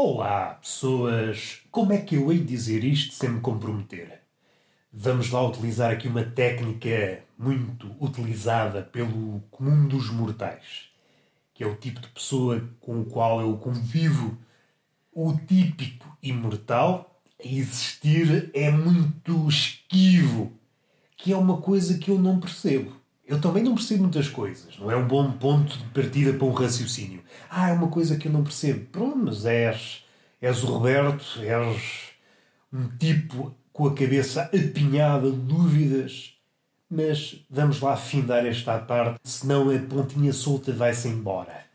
Olá, pessoas! Como é que eu hei de dizer isto sem me comprometer? Vamos lá utilizar aqui uma técnica muito utilizada pelo comum dos mortais, que é o tipo de pessoa com o qual eu convivo. O típico imortal a existir é muito esquivo, que é uma coisa que eu não percebo. Eu também não percebo muitas coisas. Não é um bom ponto de partida para um raciocínio. Ah, é uma coisa que eu não percebo. Pronto, mas és, és o Roberto, és um tipo com a cabeça apinhada de dúvidas. Mas vamos lá findar esta parte, senão a pontinha solta vai-se embora.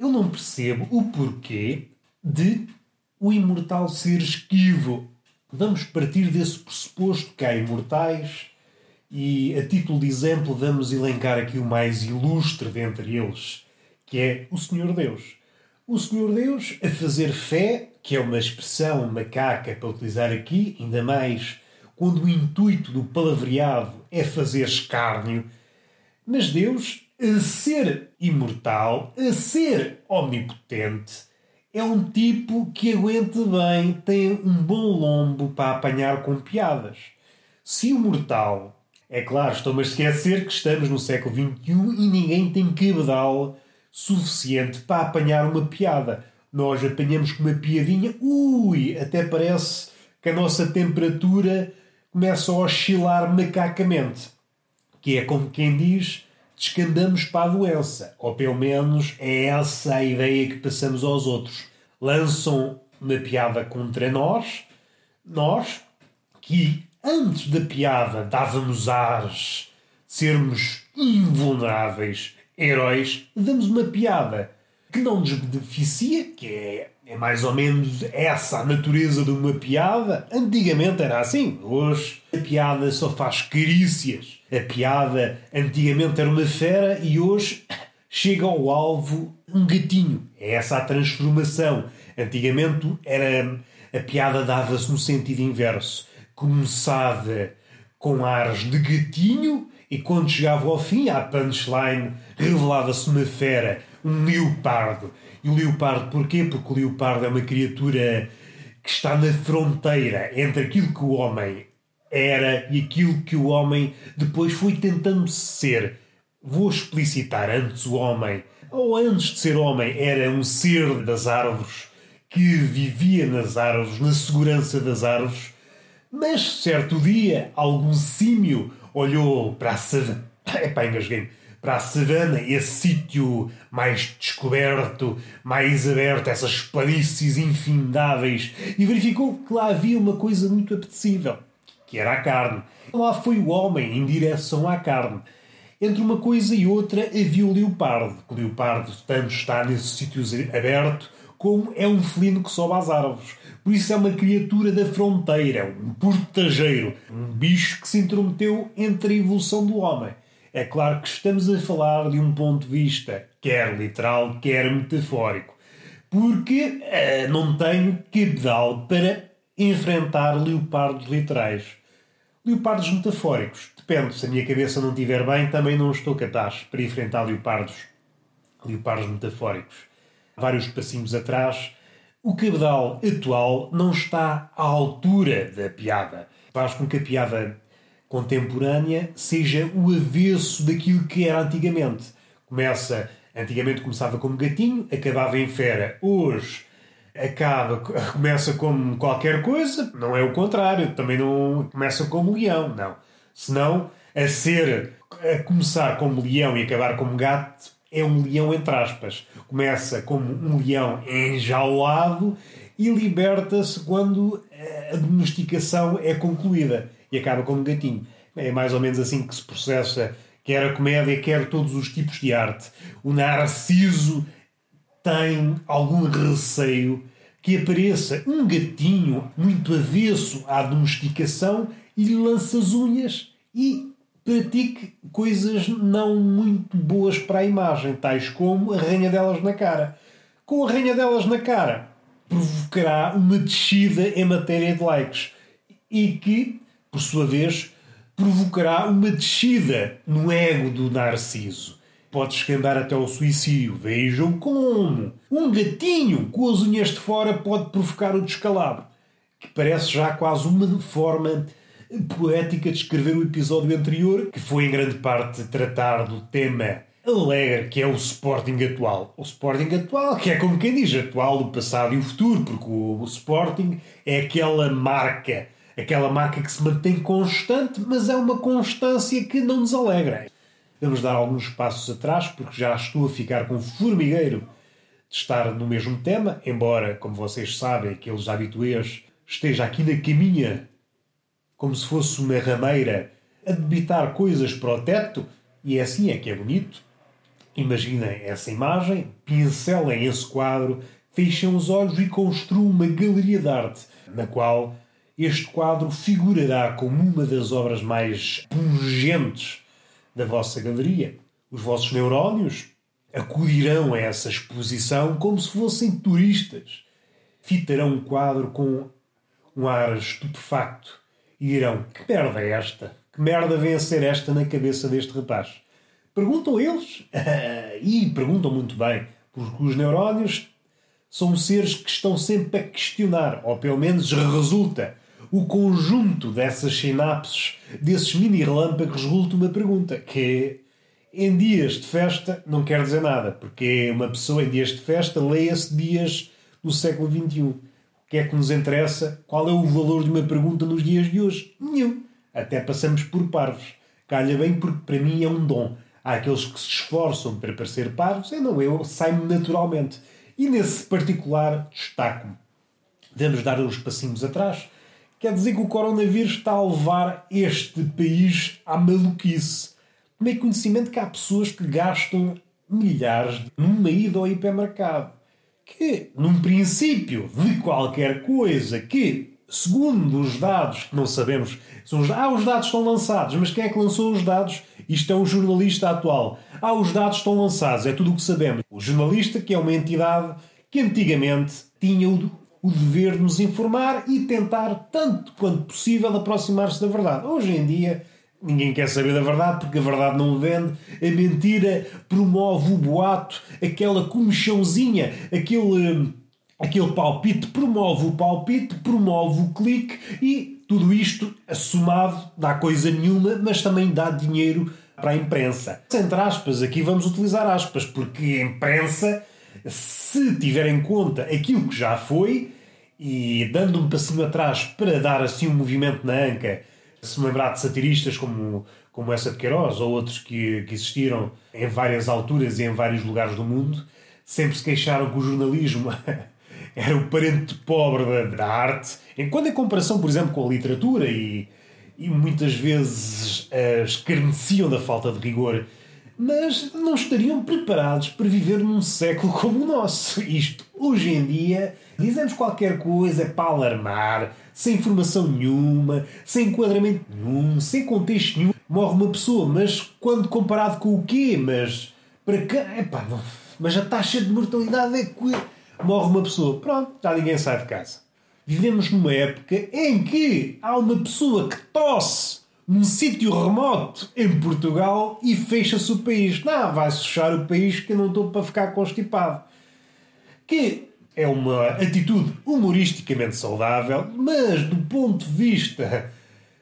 Eu não percebo o porquê de o imortal ser esquivo. Vamos partir desse pressuposto que há imortais e, a título de exemplo, vamos elencar aqui o mais ilustre dentre eles, que é o Senhor Deus. O Senhor Deus a fazer fé, que é uma expressão macaca para utilizar aqui, ainda mais quando o intuito do palavreado é fazer escárnio, mas Deus, a ser imortal, a ser omnipotente, é um tipo que aguenta bem, tem um bom lombo para apanhar com piadas. Se o mortal é claro, estou-me a esquecer que estamos no século XXI e ninguém tem cabedal suficiente para apanhar uma piada. Nós apanhamos com uma piadinha, ui, até parece que a nossa temperatura começa a oscilar macacamente. Que é como quem diz, descandamos para a doença. Ou pelo menos é essa a ideia que passamos aos outros. Lançam uma piada contra nós, nós, que antes da piada dávamos ares sermos invulneráveis heróis, damos uma piada que não nos beneficia, que é, é mais ou menos essa a natureza de uma piada. Antigamente era assim, hoje a piada só faz carícias. A piada antigamente era uma fera e hoje chega ao alvo um gatinho. É essa a transformação. Antigamente era a piada dava-se no sentido inverso começava com ares de gatinho e quando chegava ao fim, à punchline, revelava-se uma fera, um leopardo. E o leopardo porquê? Porque o leopardo é uma criatura que está na fronteira entre aquilo que o homem era e aquilo que o homem depois foi tentando ser. Vou explicitar antes o homem, ou antes de ser homem, era um ser das árvores que vivia nas árvores, na segurança das árvores mas certo dia, algum símio olhou para a savana. Engasguei Para a savana, esse sítio mais descoberto, mais aberto, essas planícies infindáveis, e verificou que lá havia uma coisa muito apetecível, que era a carne. Lá foi o homem em direção à carne. Entre uma coisa e outra havia o leopardo. O leopardo tanto está nesse sítio aberto como é um felino que sobe às árvores. Por isso é uma criatura da fronteira, um portageiro, um bicho que se intrometeu entre a evolução do homem. É claro que estamos a falar de um ponto de vista quer literal, quer metafórico, porque uh, não tenho cabedal para enfrentar leopardos literais. Leopardos metafóricos, depende, se a minha cabeça não estiver bem, também não estou capaz para enfrentar leopardos, leopardos metafóricos. Vários passinhos atrás, o cabedal atual não está à altura da piada. Faz com que a piada contemporânea seja o avesso daquilo que era antigamente. Começa, antigamente começava como gatinho, acabava em fera. Hoje acaba, começa como qualquer coisa, não é o contrário, também não começa como leão, não. Senão, a ser, a começar como leão e acabar como gato, é um leão entre aspas. Começa como um leão enjaulado e liberta-se quando a domesticação é concluída e acaba como um gatinho. É mais ou menos assim que se processa quer a comédia, quer todos os tipos de arte. O Narciso tem algum receio que apareça um gatinho muito avesso à domesticação e lhe lança as unhas e pratique coisas não muito boas para a imagem, tais como arranha-delas na cara. Com arranha-delas na cara, provocará uma descida em matéria de likes e que, por sua vez, provocará uma descida no ego do Narciso. pode escambar até ao suicídio. Vejam como! Um gatinho com as unhas de fora pode provocar o descalabro, que parece já quase uma forma poética de escrever o episódio anterior, que foi em grande parte tratar do tema alegre que é o Sporting atual. O Sporting atual, que é como quem diz, atual, o passado e o futuro, porque o, o Sporting é aquela marca, aquela marca que se mantém constante, mas é uma constância que não nos alegra. Vamos dar alguns passos atrás, porque já estou a ficar com formigueiro de estar no mesmo tema, embora, como vocês sabem, aqueles habituês esteja aqui na caminha, como se fosse uma rameira, a debitar coisas para o teto, e é assim é que é bonito. Imaginem essa imagem, pincelem esse quadro, fechem os olhos e construam uma galeria de arte, na qual este quadro figurará como uma das obras mais pungentes da vossa galeria. Os vossos neurónios acudirão a essa exposição como se fossem turistas. Fitarão o quadro com um ar estupefacto e dirão: Que merda é esta? Que merda vem a ser esta na cabeça deste rapaz? Perguntam eles, e perguntam muito bem, porque os neurónios são seres que estão sempre a questionar, ou pelo menos resulta o conjunto dessas sinapses, desses mini relâmpagos, resulta uma pergunta, que é, em dias de festa não quer dizer nada, porque uma pessoa em dias de festa leia-se dias do século XXI. O que é que nos interessa? Qual é o valor de uma pergunta nos dias de hoje? Nenhum. Até passamos por parvos. Calha bem porque para mim é um dom. Há aqueles que se esforçam para parecer parvos, e não eu, sai-me naturalmente. E nesse particular destaco-me. Devemos dar uns passinhos atrás. Quer dizer que o coronavírus está a levar este país à maluquice. Tomei conhecimento que há pessoas que gastam milhares numa ida ao hipermercado. Que, num princípio de qualquer coisa que segundo os dados, que não sabemos, são os, ah, os dados estão lançados, mas quem é que lançou os dados? Isto é um jornalista atual. Ah, os dados estão lançados, é tudo o que sabemos. O jornalista, que é uma entidade que antigamente tinha o, o dever de nos informar e tentar, tanto quanto possível, aproximar-se da verdade. Hoje em dia, ninguém quer saber da verdade porque a verdade não vende. A mentira promove o boato, aquela comichãozinha, aquele aquele palpite promove o palpite, promove o clique e tudo isto somado dá coisa nenhuma, mas também dá dinheiro para a imprensa. Entre aspas, aqui vamos utilizar aspas, porque a imprensa, se tiver em conta aquilo que já foi, e dando um passinho atrás para dar assim um movimento na anca, se lembrar de satiristas como, como essa de Queiroz ou outros que, que existiram em várias alturas e em vários lugares do mundo, sempre se queixaram que o jornalismo era o parente pobre da, da arte, enquanto em comparação, por exemplo, com a literatura e, e muitas vezes uh, escarneciam da falta de rigor, mas não estariam preparados para viver num século como o nosso. Isto, hoje em dia, dizemos qualquer coisa para alarmar, sem informação nenhuma, sem enquadramento nenhum, sem contexto nenhum. Morre uma pessoa, mas quando comparado com o quê? Mas para cá, epá, mas a taxa de mortalidade é morre uma pessoa, pronto, já ninguém sai de casa. Vivemos numa época em que há uma pessoa que tosse num sítio remoto em Portugal e fecha-se o país. Não, vai-se fechar o país que eu não estou para ficar constipado. Que é uma atitude humoristicamente saudável, mas do ponto de vista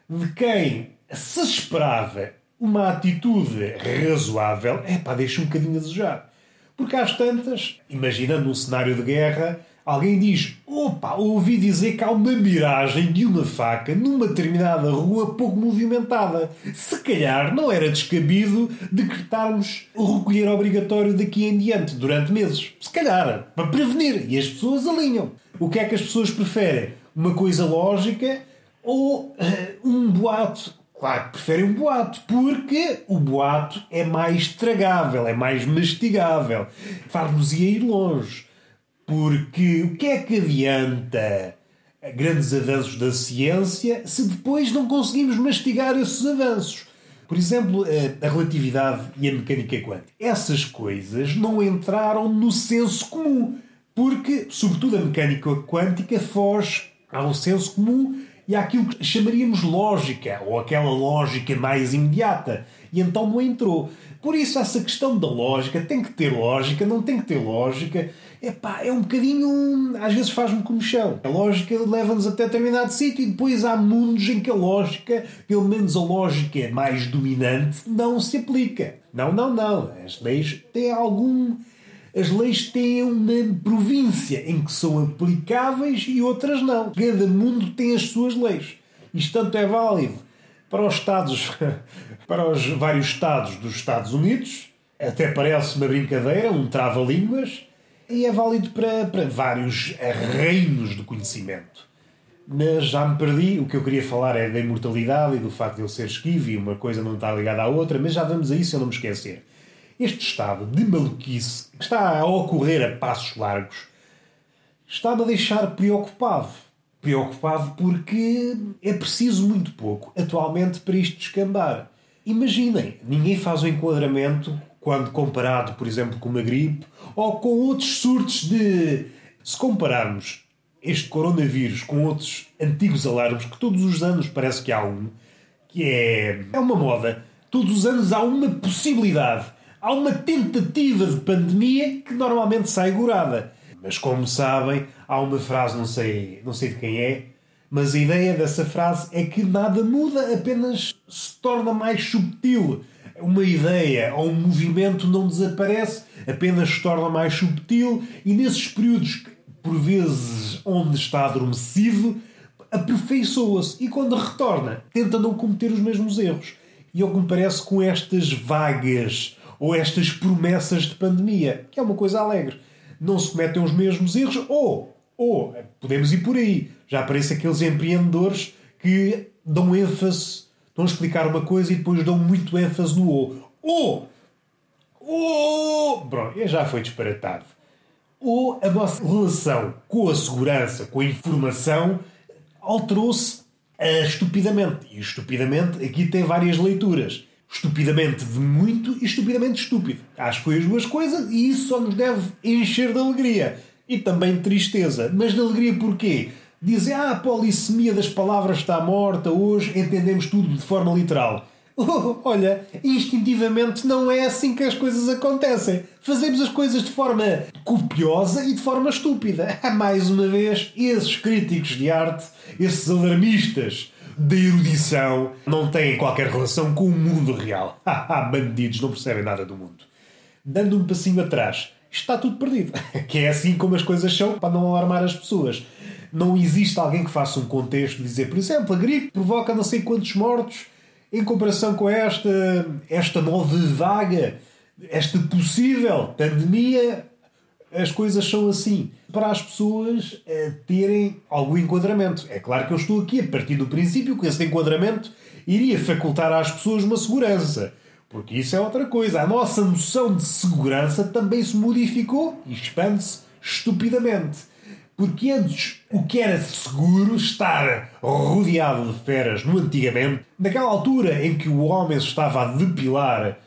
de quem se esperava uma atitude razoável, é pá, deixa um bocadinho a desejar. Porque às tantas, imaginando um cenário de guerra, alguém diz: opa, ouvi dizer que há uma miragem de uma faca numa determinada rua pouco movimentada. Se calhar não era descabido decretarmos o recolher obrigatório daqui em diante, durante meses. Se calhar, para prevenir. E as pessoas alinham. O que é que as pessoas preferem? Uma coisa lógica ou uh, um boato Claro que preferem um boato, porque o boato é mais tragável, é mais mastigável. Faz-nos ir longe. Porque o que é que adianta grandes avanços da ciência se depois não conseguimos mastigar esses avanços? Por exemplo, a relatividade e a mecânica quântica. Essas coisas não entraram no senso comum, porque, sobretudo, a mecânica quântica foge ao senso comum e há aquilo que chamaríamos lógica, ou aquela lógica mais imediata. E então não entrou. Por isso, essa questão da lógica tem que ter lógica, não tem que ter lógica. Epá, é um bocadinho. Às vezes faz-me como chão. A lógica leva-nos até determinado sítio e depois há mundos em que a lógica, pelo menos a lógica mais dominante, não se aplica. Não, não, não. As leis têm algum. As leis têm uma província em que são aplicáveis e outras não. Cada mundo tem as suas leis. Isto tanto é válido para os Estados, para os vários Estados dos Estados Unidos, até parece uma brincadeira, um trava-línguas, e é válido para, para vários reinos do conhecimento. Mas já me perdi, o que eu queria falar é da imortalidade e do facto de ele ser esquivo e uma coisa não está ligada à outra, mas já vamos a isso, eu não me esquecer. Este estado de maluquice que está a ocorrer a passos largos está-me a deixar preocupado preocupado porque é preciso muito pouco atualmente para isto descambar. Imaginem, ninguém faz o enquadramento quando comparado, por exemplo, com uma gripe ou com outros surtos de. Se compararmos este coronavírus com outros antigos alarmes, que todos os anos parece que há um, que é, é uma moda, todos os anos há uma possibilidade, há uma tentativa de pandemia que normalmente sai gorada. Mas como sabem, há uma frase, não sei, não sei de quem é, mas a ideia dessa frase é que nada muda, apenas se torna mais subtil. Uma ideia ou um movimento não desaparece, apenas se torna mais subtil e nesses períodos, por vezes, onde está adormecido, aperfeiçoa-se e quando retorna, tenta não cometer os mesmos erros. E é o que me parece com estas vagas ou estas promessas de pandemia, que é uma coisa alegre não se cometem os mesmos erros, ou, ou podemos ir por aí. Já aparecem aqueles empreendedores que dão ênfase, estão a explicar uma coisa e depois dão muito ênfase no ou. Ou, ou, pronto, já foi disparatado. Ou a nossa relação com a segurança, com a informação, alterou-se uh, estupidamente. E estupidamente aqui tem várias leituras estupidamente de muito e estupidamente estúpido. Acho que foi as duas coisas e isso só nos deve encher de alegria e também de tristeza. Mas de alegria porquê? Dizem, ah, a polissemia das palavras está morta, hoje entendemos tudo de forma literal. Oh, olha, instintivamente não é assim que as coisas acontecem. Fazemos as coisas de forma copiosa e de forma estúpida. Mais uma vez, esses críticos de arte, esses alarmistas da erudição não têm qualquer relação com o mundo real. Bandidos, não percebem nada do mundo. Dando um passinho atrás, está tudo perdido. Que é assim como as coisas são para não alarmar as pessoas. Não existe alguém que faça um contexto de dizer, por exemplo, a gripe provoca não sei quantos mortos em comparação com esta, esta nova vaga, esta possível pandemia as coisas são assim. Para as pessoas é, terem algum enquadramento. É claro que eu estou aqui a partir do princípio que esse enquadramento iria facultar às pessoas uma segurança. Porque isso é outra coisa. A nossa noção de segurança também se modificou e expande-se estupidamente. Porque antes o que era seguro estar rodeado de feras no antigamente, naquela altura em que o homem se estava a depilar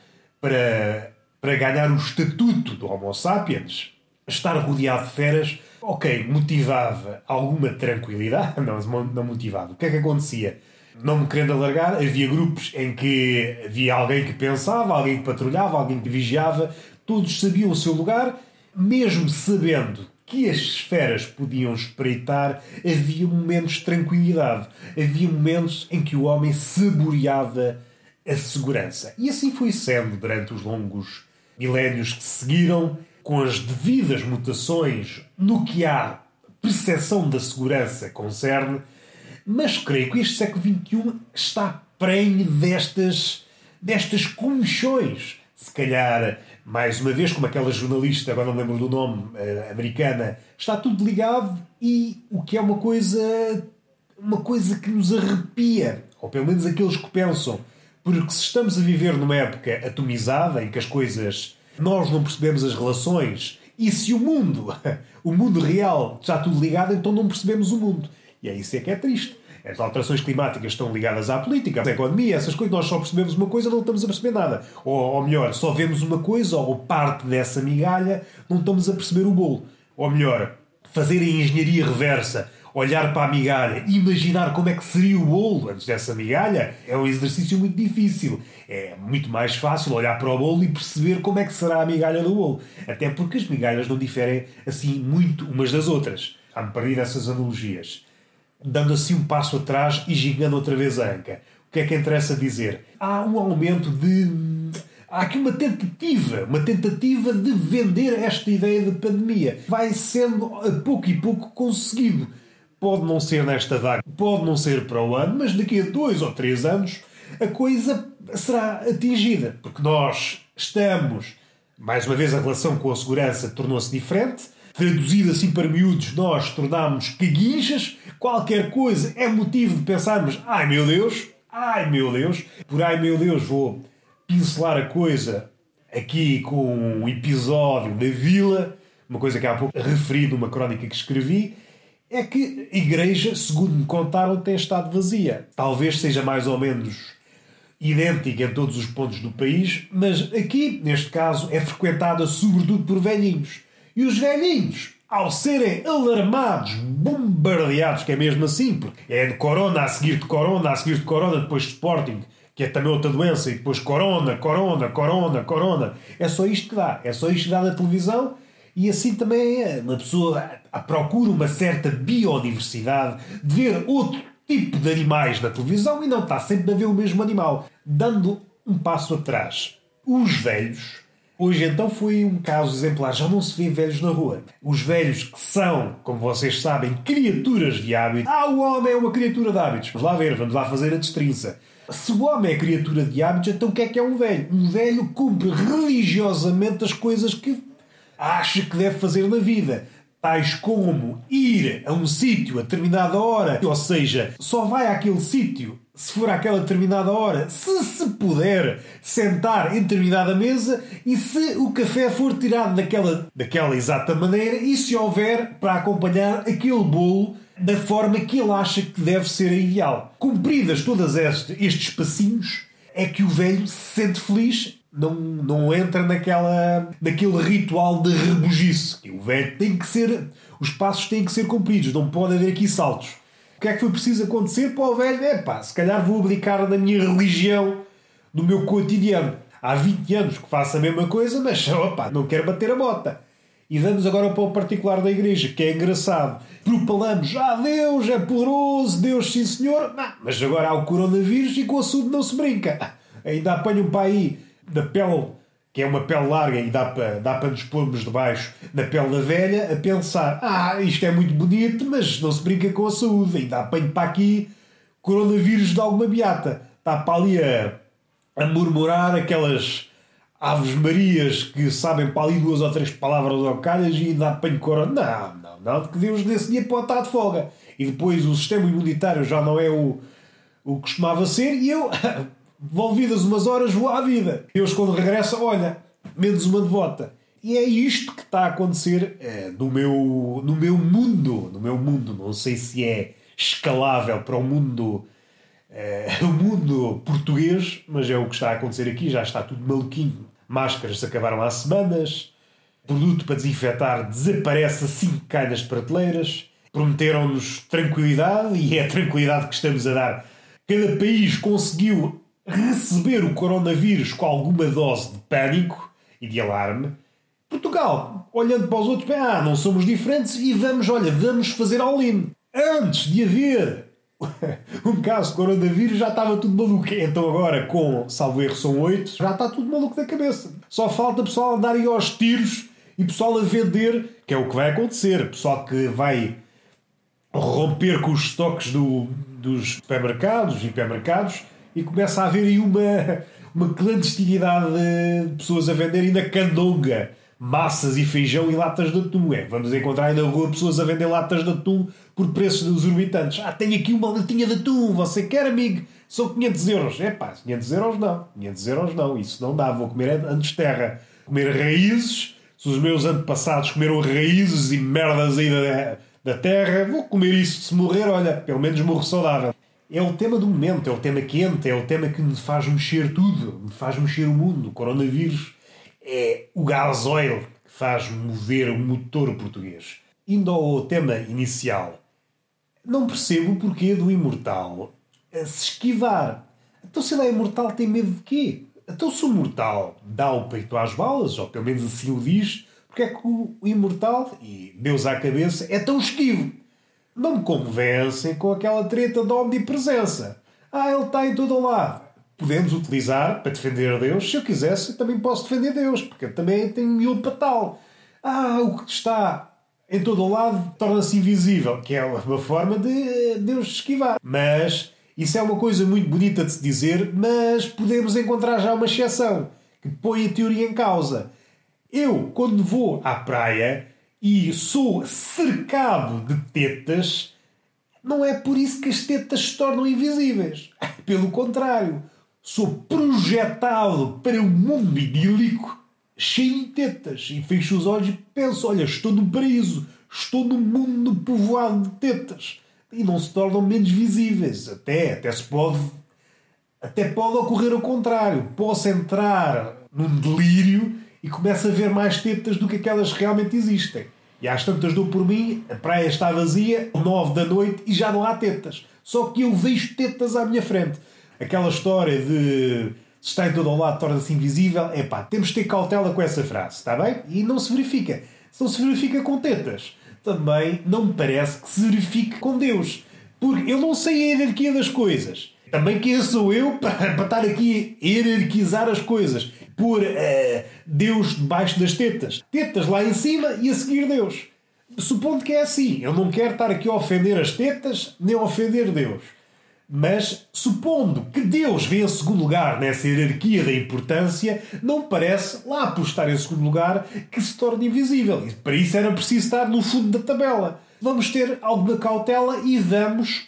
para, para ganhar o estatuto do Homo sapiens, estar rodeado de feras, ok, motivava alguma tranquilidade, não, não motivava. O que é que acontecia? Não me querendo alargar, havia grupos em que havia alguém que pensava, alguém que patrulhava, alguém que vigiava, todos sabiam o seu lugar, mesmo sabendo que as esferas podiam espreitar, havia momentos de tranquilidade, havia momentos em que o homem saboreava a segurança. E assim foi sendo durante os longos milénios que seguiram, com as devidas mutações no que a percepção da segurança concerne, mas creio que este século XXI está prenhe destas, destas comissões. Se calhar, mais uma vez, como aquela jornalista, agora não lembro do nome, uh, americana, está tudo ligado e o que é uma coisa, uma coisa que nos arrepia, ou pelo menos aqueles que pensam, porque se estamos a viver numa época atomizada em que as coisas nós não percebemos as relações. E se o mundo, o mundo real, está tudo ligado, então não percebemos o mundo. E é isso é que é triste. As alterações climáticas estão ligadas à política, à economia, essas coisas. Nós só percebemos uma coisa, não estamos a perceber nada. Ou, ou melhor, só vemos uma coisa ou parte dessa migalha, não estamos a perceber o bolo. Ou melhor, fazer a engenharia reversa olhar para a migalha imaginar como é que seria o bolo antes dessa migalha é um exercício muito difícil. É muito mais fácil olhar para o bolo e perceber como é que será a migalha do bolo. Até porque as migalhas não diferem assim muito umas das outras. Há-me perdido essas analogias. Dando assim um passo atrás e gigando outra vez a anca. O que é que interessa dizer? Há um aumento de. Há aqui uma tentativa, uma tentativa de vender esta ideia de pandemia. Vai sendo a pouco e pouco conseguido. Pode não ser nesta vaga, pode não ser para o ano, mas daqui a dois ou três anos a coisa será atingida. Porque nós estamos, mais uma vez, a relação com a segurança tornou-se diferente. Traduzido assim para miúdos, nós tornámos caguinchas. Qualquer coisa é motivo de pensarmos: ai meu Deus, ai meu Deus. Por ai meu Deus, vou pincelar a coisa aqui com um episódio da Vila, uma coisa que há pouco referi numa crónica que escrevi é que a igreja, segundo me contaram, tem estado vazia. Talvez seja mais ou menos idêntica em todos os pontos do país, mas aqui, neste caso, é frequentada sobretudo por velhinhos. E os velhinhos, ao serem alarmados, bombardeados, que é mesmo assim, porque é de corona a seguir de corona, a seguir de corona, depois de Sporting, que é também outra doença, e depois corona, corona, corona, corona. É só isto que dá. É só isto que dá na televisão e assim também é. Uma pessoa procura uma certa biodiversidade, de ver outro tipo de animais na televisão e não está sempre a ver o mesmo animal. Dando um passo atrás, os velhos. Hoje então foi um caso exemplar, já não se vê velhos na rua. Os velhos que são, como vocês sabem, criaturas de hábito. Ah, o homem é uma criatura de hábitos. Vamos lá ver, vamos lá fazer a destrinça. Se o homem é criatura de hábitos, então o que é que é um velho? Um velho cumpre religiosamente as coisas que acha que deve fazer na vida. Tais como ir a um sítio a determinada hora, ou seja, só vai àquele sítio se for àquela determinada hora, se se puder sentar em determinada mesa e se o café for tirado daquela, daquela exata maneira e se houver para acompanhar aquele bolo da forma que ele acha que deve ser a ideal. Cumpridas todas estes, estes passinhos, é que o velho se sente feliz não, não entra naquela, naquele ritual de rebugiço. O velho tem que ser. Os passos têm que ser cumpridos, não pode haver aqui saltos. O que é que foi preciso acontecer para o velho? É pá, se calhar vou abdicar da minha religião, do meu cotidiano. Há 20 anos que faço a mesma coisa, mas opa, não quero bater a bota. E vamos agora para o particular da igreja, que é engraçado. Propalamos, ah, Deus é poderoso, Deus sim senhor. Não, mas agora há o coronavírus e com o assunto não se brinca. Ainda apanham para aí da pele, que é uma pele larga e dá para, dá para nos pormos debaixo da pele da velha, a pensar: ah, isto é muito bonito, mas não se brinca com a saúde, ainda apanho para aqui coronavírus de alguma beata. Está para ali a, a murmurar aquelas Aves Marias que sabem para ali duas ou três palavras ao calhas e ainda apanho corona. Não, não, não, que Deus nesse dia pode estar de folga. E depois o sistema imunitário já não é o, o que costumava ser e eu Volvidas umas horas, vou à vida. Deus, quando regressa, olha, menos uma devota. E é isto que está a acontecer é, no, meu, no meu mundo. No meu mundo. Não sei se é escalável para o mundo, é, o mundo português, mas é o que está a acontecer aqui. Já está tudo maluquinho. Máscaras se acabaram há semanas. Produto para desinfetar desaparece assim que cai nas prateleiras. Prometeram-nos tranquilidade e é a tranquilidade que estamos a dar. Cada país conseguiu receber o coronavírus com alguma dose de pânico e de alarme, Portugal, olhando para os outros, ah, não somos diferentes e vamos, olha, vamos fazer all-in. Antes de haver um caso de coronavírus já estava tudo maluco. Então agora, com, salvo erro, são oito, já está tudo maluco da cabeça. Só falta pessoal andar aí aos tiros e pessoal a vender, que é o que vai acontecer. Pessoal que vai romper com os estoques do, dos supermercados hipermercados e começa a haver aí uma, uma clandestinidade de pessoas a venderem na candonga massas e feijão e latas de atum. É, vamos encontrar aí na rua pessoas a vender latas de atum por preços exorbitantes. Ah, tenho aqui uma latinha de atum, você quer, amigo? São 500 euros. É pá, 500 euros não. 500 euros não, isso não dá. Vou comer antes terra. Comer raízes. Se os meus antepassados comeram raízes e merdas aí da, da terra, vou comer isso. Se morrer, olha, pelo menos morro saudável é o tema do momento, é o tema quente, é o tema que me faz mexer tudo, me faz mexer o mundo. O coronavírus é o gasóleo que faz mover o motor português. Indo ao tema inicial, Não percebo o porquê do imortal se esquivar. Então, se ele é imortal, tem medo de quê? Então, se o mortal dá o peito às balas, ou pelo menos assim o diz, porque é que o imortal, e Deus à cabeça, é tão esquivo? Não me convencem com aquela treta da omnipresença. Ah, ele está em todo o lado. Podemos utilizar para defender Deus. Se eu quisesse, também posso defender Deus, porque eu também tenho miúdo para tal. Ah, o que está em todo o lado torna-se invisível, que é uma forma de Deus esquivar. Mas isso é uma coisa muito bonita de se dizer, mas podemos encontrar já uma exceção que põe a teoria em causa. Eu, quando vou à praia e sou cercado de tetas, não é por isso que as tetas se tornam invisíveis. Pelo contrário, sou projetado para um mundo idílico cheio de tetas e fecho os olhos e penso: olha, estou no paraíso, estou num mundo povoado de tetas e não se tornam menos visíveis. Até, até se pode. Até pode ocorrer o contrário. Posso entrar num delírio e começo a ver mais tetas do que aquelas que realmente existem. E às tantas dou por mim, a praia está vazia, nove da noite e já não há tetas. Só que eu vejo tetas à minha frente. Aquela história de se está em todo o lado torna-se invisível, é pá, temos de ter cautela com essa frase, está bem? E não se verifica. Se não se verifica com tetas também não me parece que se verifique com Deus. Porque eu não sei a hierarquia das coisas. Também quem sou eu para, para estar aqui a hierarquizar as coisas? Por uh, Deus debaixo das tetas. Tetas lá em cima e a seguir Deus. Supondo que é assim. Eu não quero estar aqui a ofender as tetas nem a ofender Deus. Mas, supondo que Deus vem em segundo lugar nessa hierarquia da importância, não parece, lá por estar em segundo lugar, que se torne invisível. E para isso era preciso estar no fundo da tabela. Vamos ter alguma cautela e vamos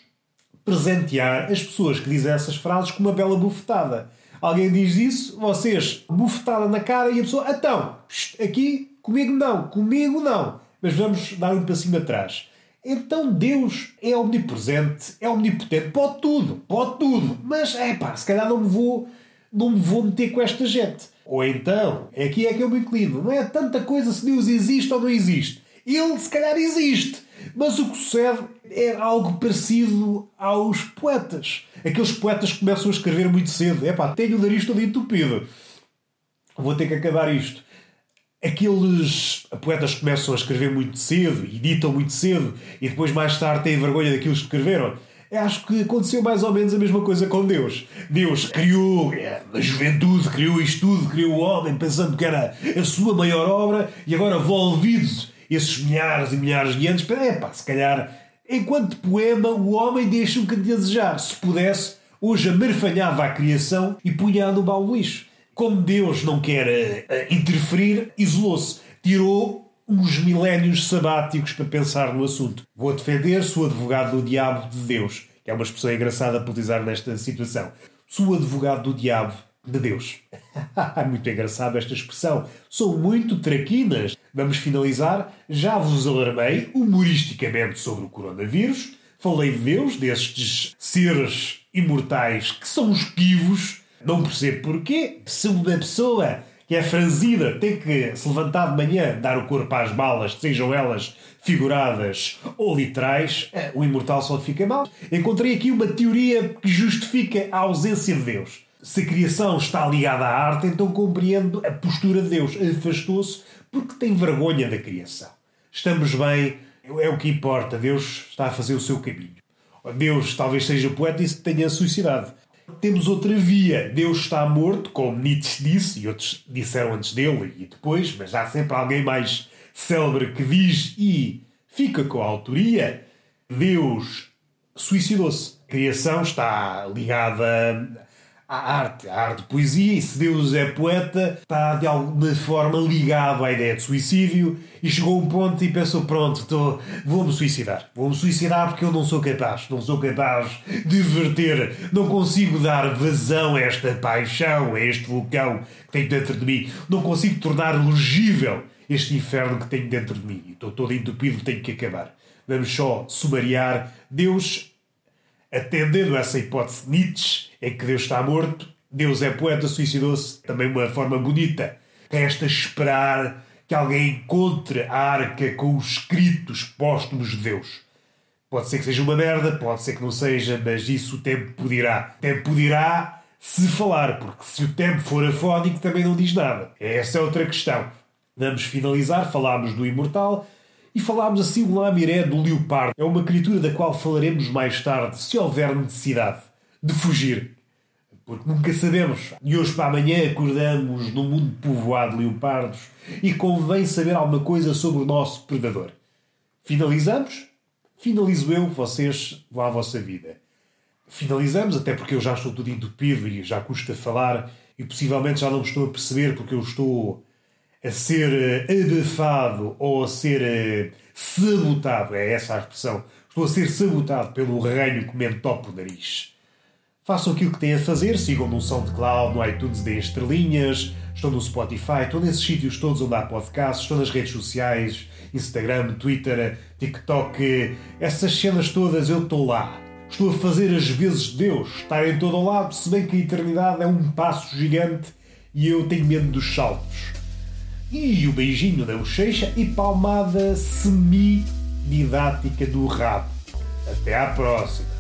presentear as pessoas que dizem essas frases com uma bela bufetada. Alguém diz isso, vocês, bufetada na cara e a pessoa, então, aqui, comigo não, comigo não. Mas vamos dar um passinho atrás. Então Deus é omnipresente, é omnipotente, pode tudo, pode tudo. Mas é pá, se calhar não me vou, não me vou meter com esta gente. Ou então, aqui é que eu me inclino, não é tanta coisa se Deus existe ou não existe. Ele se calhar existe, mas o que sucede é algo parecido aos poetas. Aqueles poetas que começam a escrever muito cedo. É pá, tenho o nariz todo entupido. Vou ter que acabar isto aqueles poetas que começam a escrever muito cedo, editam muito cedo e depois mais tarde têm vergonha daquilo que escreveram. Acho que aconteceu mais ou menos a mesma coisa com Deus. Deus criou é, a juventude, criou isto tudo, criou o homem pensando que era a sua maior obra e agora volvidos esses milhares e milhares de anos, é pá, se calhar, enquanto poema, o homem deixa um bocadinho a desejar. Se pudesse, hoje amarfalhava a criação e punha no baú lixo como Deus não quer uh, interferir, isolou-se. Tirou uns milénios sabáticos para pensar no assunto. Vou defender, sou advogado do diabo de Deus, que é uma expressão engraçada para utilizar nesta situação. Sou advogado do diabo de Deus. muito engraçada esta expressão. Sou muito traquinas. Vamos finalizar. Já vos alarmei humoristicamente sobre o coronavírus. Falei de Deus, destes seres imortais que são esquivos não percebo porquê. Se uma pessoa que é franzida tem que se levantar de manhã, dar o corpo às balas, sejam elas figuradas ou literais, eh, o imortal só fica mal. Encontrei aqui uma teoria que justifica a ausência de Deus. Se a criação está ligada à arte, então compreendo a postura de Deus. Afastou-se porque tem vergonha da criação. Estamos bem, é o que importa. Deus está a fazer o seu caminho. Deus talvez seja poeta e se tenha suicidado temos outra via. Deus está morto, como Nietzsche disse, e outros disseram antes dele e depois, mas há sempre alguém mais célebre que diz e fica com a autoria. Deus suicidou-se. A criação está ligada à arte, à arte de poesia, e se Deus é poeta, está de alguma forma ligado à ideia de suicídio e chegou a um ponto e pensou: pronto, vou-me suicidar. Vou-me suicidar porque eu não sou capaz, não sou capaz de verter, não consigo dar vazão a esta paixão, a este vulcão que tenho dentro de mim, não consigo tornar legível este inferno que tenho dentro de mim. Estou todo entupido, tenho que acabar. Vamos só sumariar. Deus Atendendo a essa hipótese Nietzsche, em que Deus está morto, Deus é poeta, suicidou-se, também uma forma bonita. Resta esperar que alguém encontre a arca com os escritos póstumos de Deus. Pode ser que seja uma merda, pode ser que não seja, mas isso o tempo dirá. O tempo dirá se falar, porque se o tempo for afónico também não diz nada. Essa é outra questão. Vamos finalizar, falámos do Imortal e falámos assim o Lamiré do Leopardo. É uma criatura da qual falaremos mais tarde, se houver necessidade de fugir. Porque nunca sabemos. E hoje para amanhã acordamos num mundo povoado de leopardos e convém saber alguma coisa sobre o nosso predador. Finalizamos? Finalizo eu, vocês vão à vossa vida. Finalizamos, até porque eu já estou tudo entupido e já custa falar e possivelmente já não me estou a perceber porque eu estou a ser eh, abafado ou a ser eh, sabotado, é essa a expressão. Estou a ser sabotado pelo reino que me entope o nariz. Façam aquilo que têm a fazer, sigam no SoundCloud, no iTunes, deem estrelinhas, estou no Spotify, estou nesses sítios todos onde há podcasts, estou nas redes sociais, Instagram, Twitter, TikTok, essas cenas todas eu estou lá. Estou a fazer as vezes de Deus, estar em todo o lado, se bem que a eternidade é um passo gigante e eu tenho medo dos saltos. E o beijinho da bochecha e palmada semi-didática do rabo. Até à próxima!